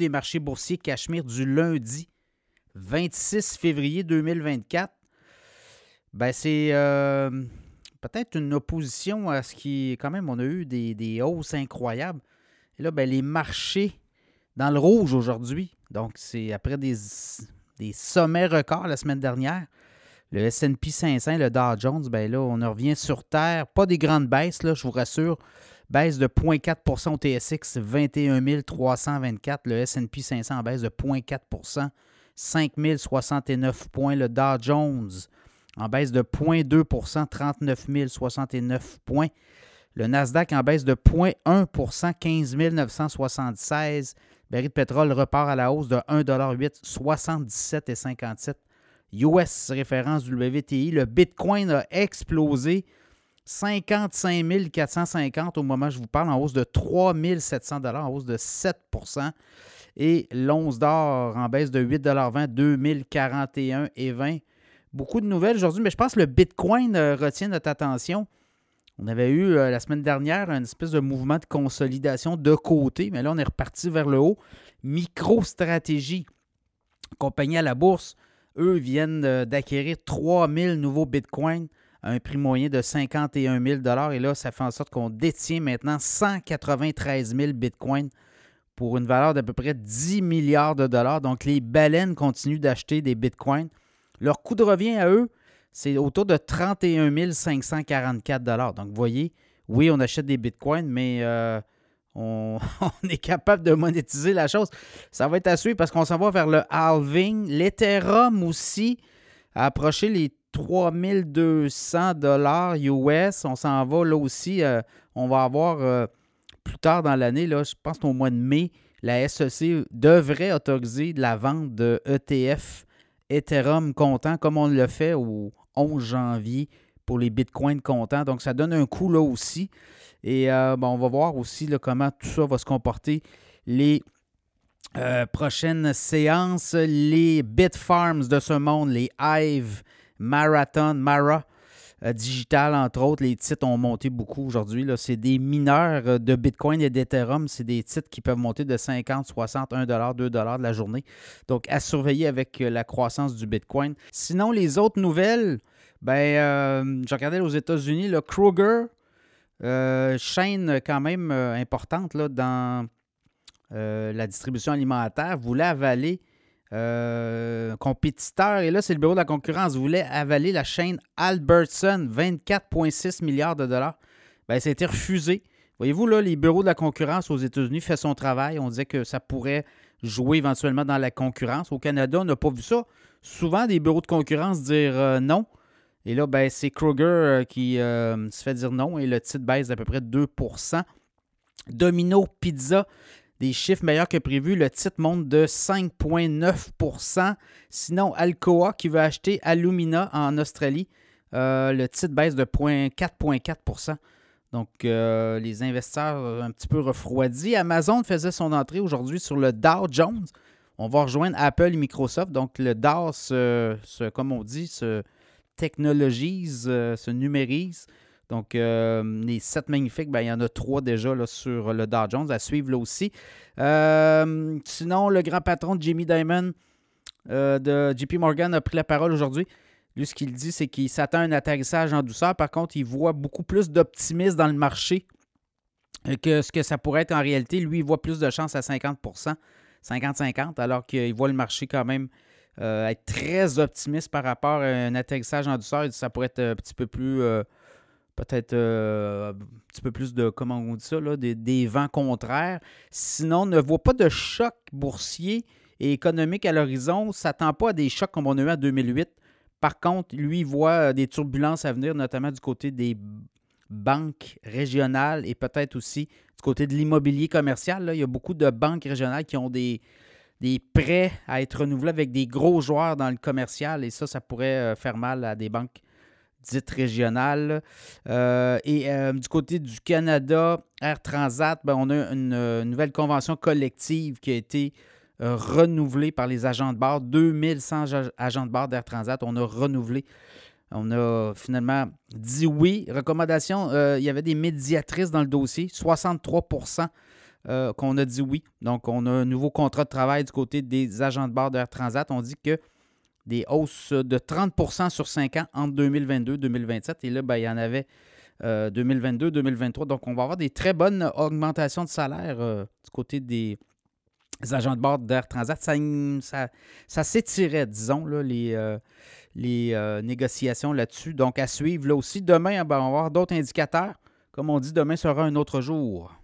des marchés boursiers Cachemire du lundi 26 février 2024. Ben, c'est euh, peut-être une opposition à ce qui, quand même, on a eu des, hausses incroyables. Et là, ben, les marchés dans le rouge aujourd'hui. Donc, c'est après des, des sommets records la semaine dernière. Le SP 500, le Dow Jones, ben là, on revient sur Terre. Pas des grandes baisses, là, je vous rassure. Baisse de 0,4% au TSX, 21 324. Le SP 500 en baisse de 0,4% 5 069 points. Le Dow Jones en baisse de 0,2% 39 069 points. Le Nasdaq en baisse de 0,1% 15 976. Baril de pétrole repart à la hausse de 1,8 77,57 US référence du WTI. Le Bitcoin a explosé 55 450 au moment où je vous parle, en hausse de 3 700 en hausse de 7% Et l'once d'or en baisse de 8,20 2041 et 20 Beaucoup de nouvelles aujourd'hui, mais je pense que le Bitcoin euh, retient notre attention. On avait eu euh, la semaine dernière un espèce de mouvement de consolidation de côté, mais là, on est reparti vers le haut. MicroStratégie, compagnie à la bourse, eux viennent euh, d'acquérir 3000 nouveaux bitcoins un prix moyen de 51 000 Et là, ça fait en sorte qu'on détient maintenant 193 000 bitcoins pour une valeur d'à peu près 10 milliards de dollars. Donc, les baleines continuent d'acheter des bitcoins. Leur coût de revient à eux, c'est autour de 31 544 Donc, vous voyez, oui, on achète des bitcoins, mais euh, on, est capable de monétiser la chose. Ça va être à suivre parce qu'on s'en va vers le halving. L'Ethereum aussi a approché les 3200 dollars US. On s'en va là aussi. Euh, on va avoir euh, plus tard dans l'année, je pense qu'au mois de mai, la SEC devrait autoriser la vente de ETF Ethereum comptant comme on le fait au 11 janvier pour les bitcoins comptants. Donc, ça donne un coup là aussi. Et euh, on va voir aussi comment tout ça va se comporter les euh, prochaines séances. Les Bitfarms de ce monde, les Hive, Marathon, Mara. Euh, digital, entre autres, les titres ont monté beaucoup aujourd'hui. C'est des mineurs de Bitcoin et d'Ethereum. C'est des titres qui peuvent monter de 50, 60, 1 2 de la journée. Donc, à surveiller avec la croissance du Bitcoin. Sinon, les autres nouvelles, ben, je regardais aux États-Unis, le Kruger, euh, chaîne quand même euh, importante là, dans euh, la distribution alimentaire, voulait avaler un compétiteur, et là c'est le bureau de la concurrence, voulait avaler la chaîne Albertson, 24,6 milliards de dollars. Ben, ça a été refusé. Voyez-vous, là, les bureaux de la concurrence aux États-Unis font son travail. On disait que ça pourrait jouer éventuellement dans la concurrence. Au Canada, on n'a pas vu ça. Souvent, des bureaux de concurrence dire non. Et là, ben, c'est Kroger euh, qui euh, se fait dire non et le titre baisse d'à peu près 2% Domino Pizza, des chiffres meilleurs que prévu. Le titre monte de 5,9% Sinon, Alcoa qui veut acheter Alumina en Australie, euh, le titre baisse de 4,4% donc, les investisseurs un petit peu refroidis. Amazon faisait son entrée aujourd'hui sur le Dow Jones. On va rejoindre Apple et Microsoft. Donc, le Dow, comme on dit, se, technologise, euh, se numérise. Donc, euh, les sept magnifiques, ben, il y en a trois déjà là, sur le Dow Jones à suivre là aussi. Euh, sinon, le grand patron de Jimmy Dimon de JP Morgan a pris la parole aujourd'hui. Lui, ce qu'il dit, c'est qu'il s'attend à un atterrissage en douceur. Par contre, il voit beaucoup plus d'optimisme dans le marché que ce que ça pourrait être en réalité. Lui, il voit plus de chances à 50% 50-50, alors qu'il voit le marché quand même euh, être très optimiste par rapport à un atterrissage en douceur. Ça pourrait être un petit peu plus, euh, peut-être euh, un petit peu plus de, comment on dit ça, là, des, vents contraires. Sinon, ne voit pas de choc boursier et économique à l'horizon. S'attend pas à des chocs comme on a eu en 2008. Par contre, lui, voit des turbulences à venir, notamment du côté des banques régionales et peut-être aussi du côté de l'immobilier commercial. Il y a beaucoup de banques régionales qui ont des, des prêts à être renouvelés avec des gros joueurs dans le commercial et ça, ça pourrait euh, faire mal à des banques dites régionales. Euh, et euh, du côté du Canada, Air Transat, ben, on a une, nouvelle convention collective qui a été renouvelée par les agents de bord. 2100 agents de bord d'Air Transat, on a renouvelé. On a finalement dit oui. Recommandation, il y avait des médiatrices dans le dossier. 63% euh, qu'on a dit oui. Donc, on a un nouveau contrat de travail du côté des agents de bord d'Air Transat. On dit que des hausses de 30% sur 5 ans entre 2022 et 2027. Et là, ben, il y en avait 2022-2023. Donc, on va avoir des très bonnes augmentations de salaire du côté des agents de bord d'Air Transat. Ça, ça, s'étirait, disons, là, les, les négociations là-dessus. Donc, à suivre là aussi. Demain, ben, on va avoir d'autres indicateurs. Comme on dit, demain sera un autre jour.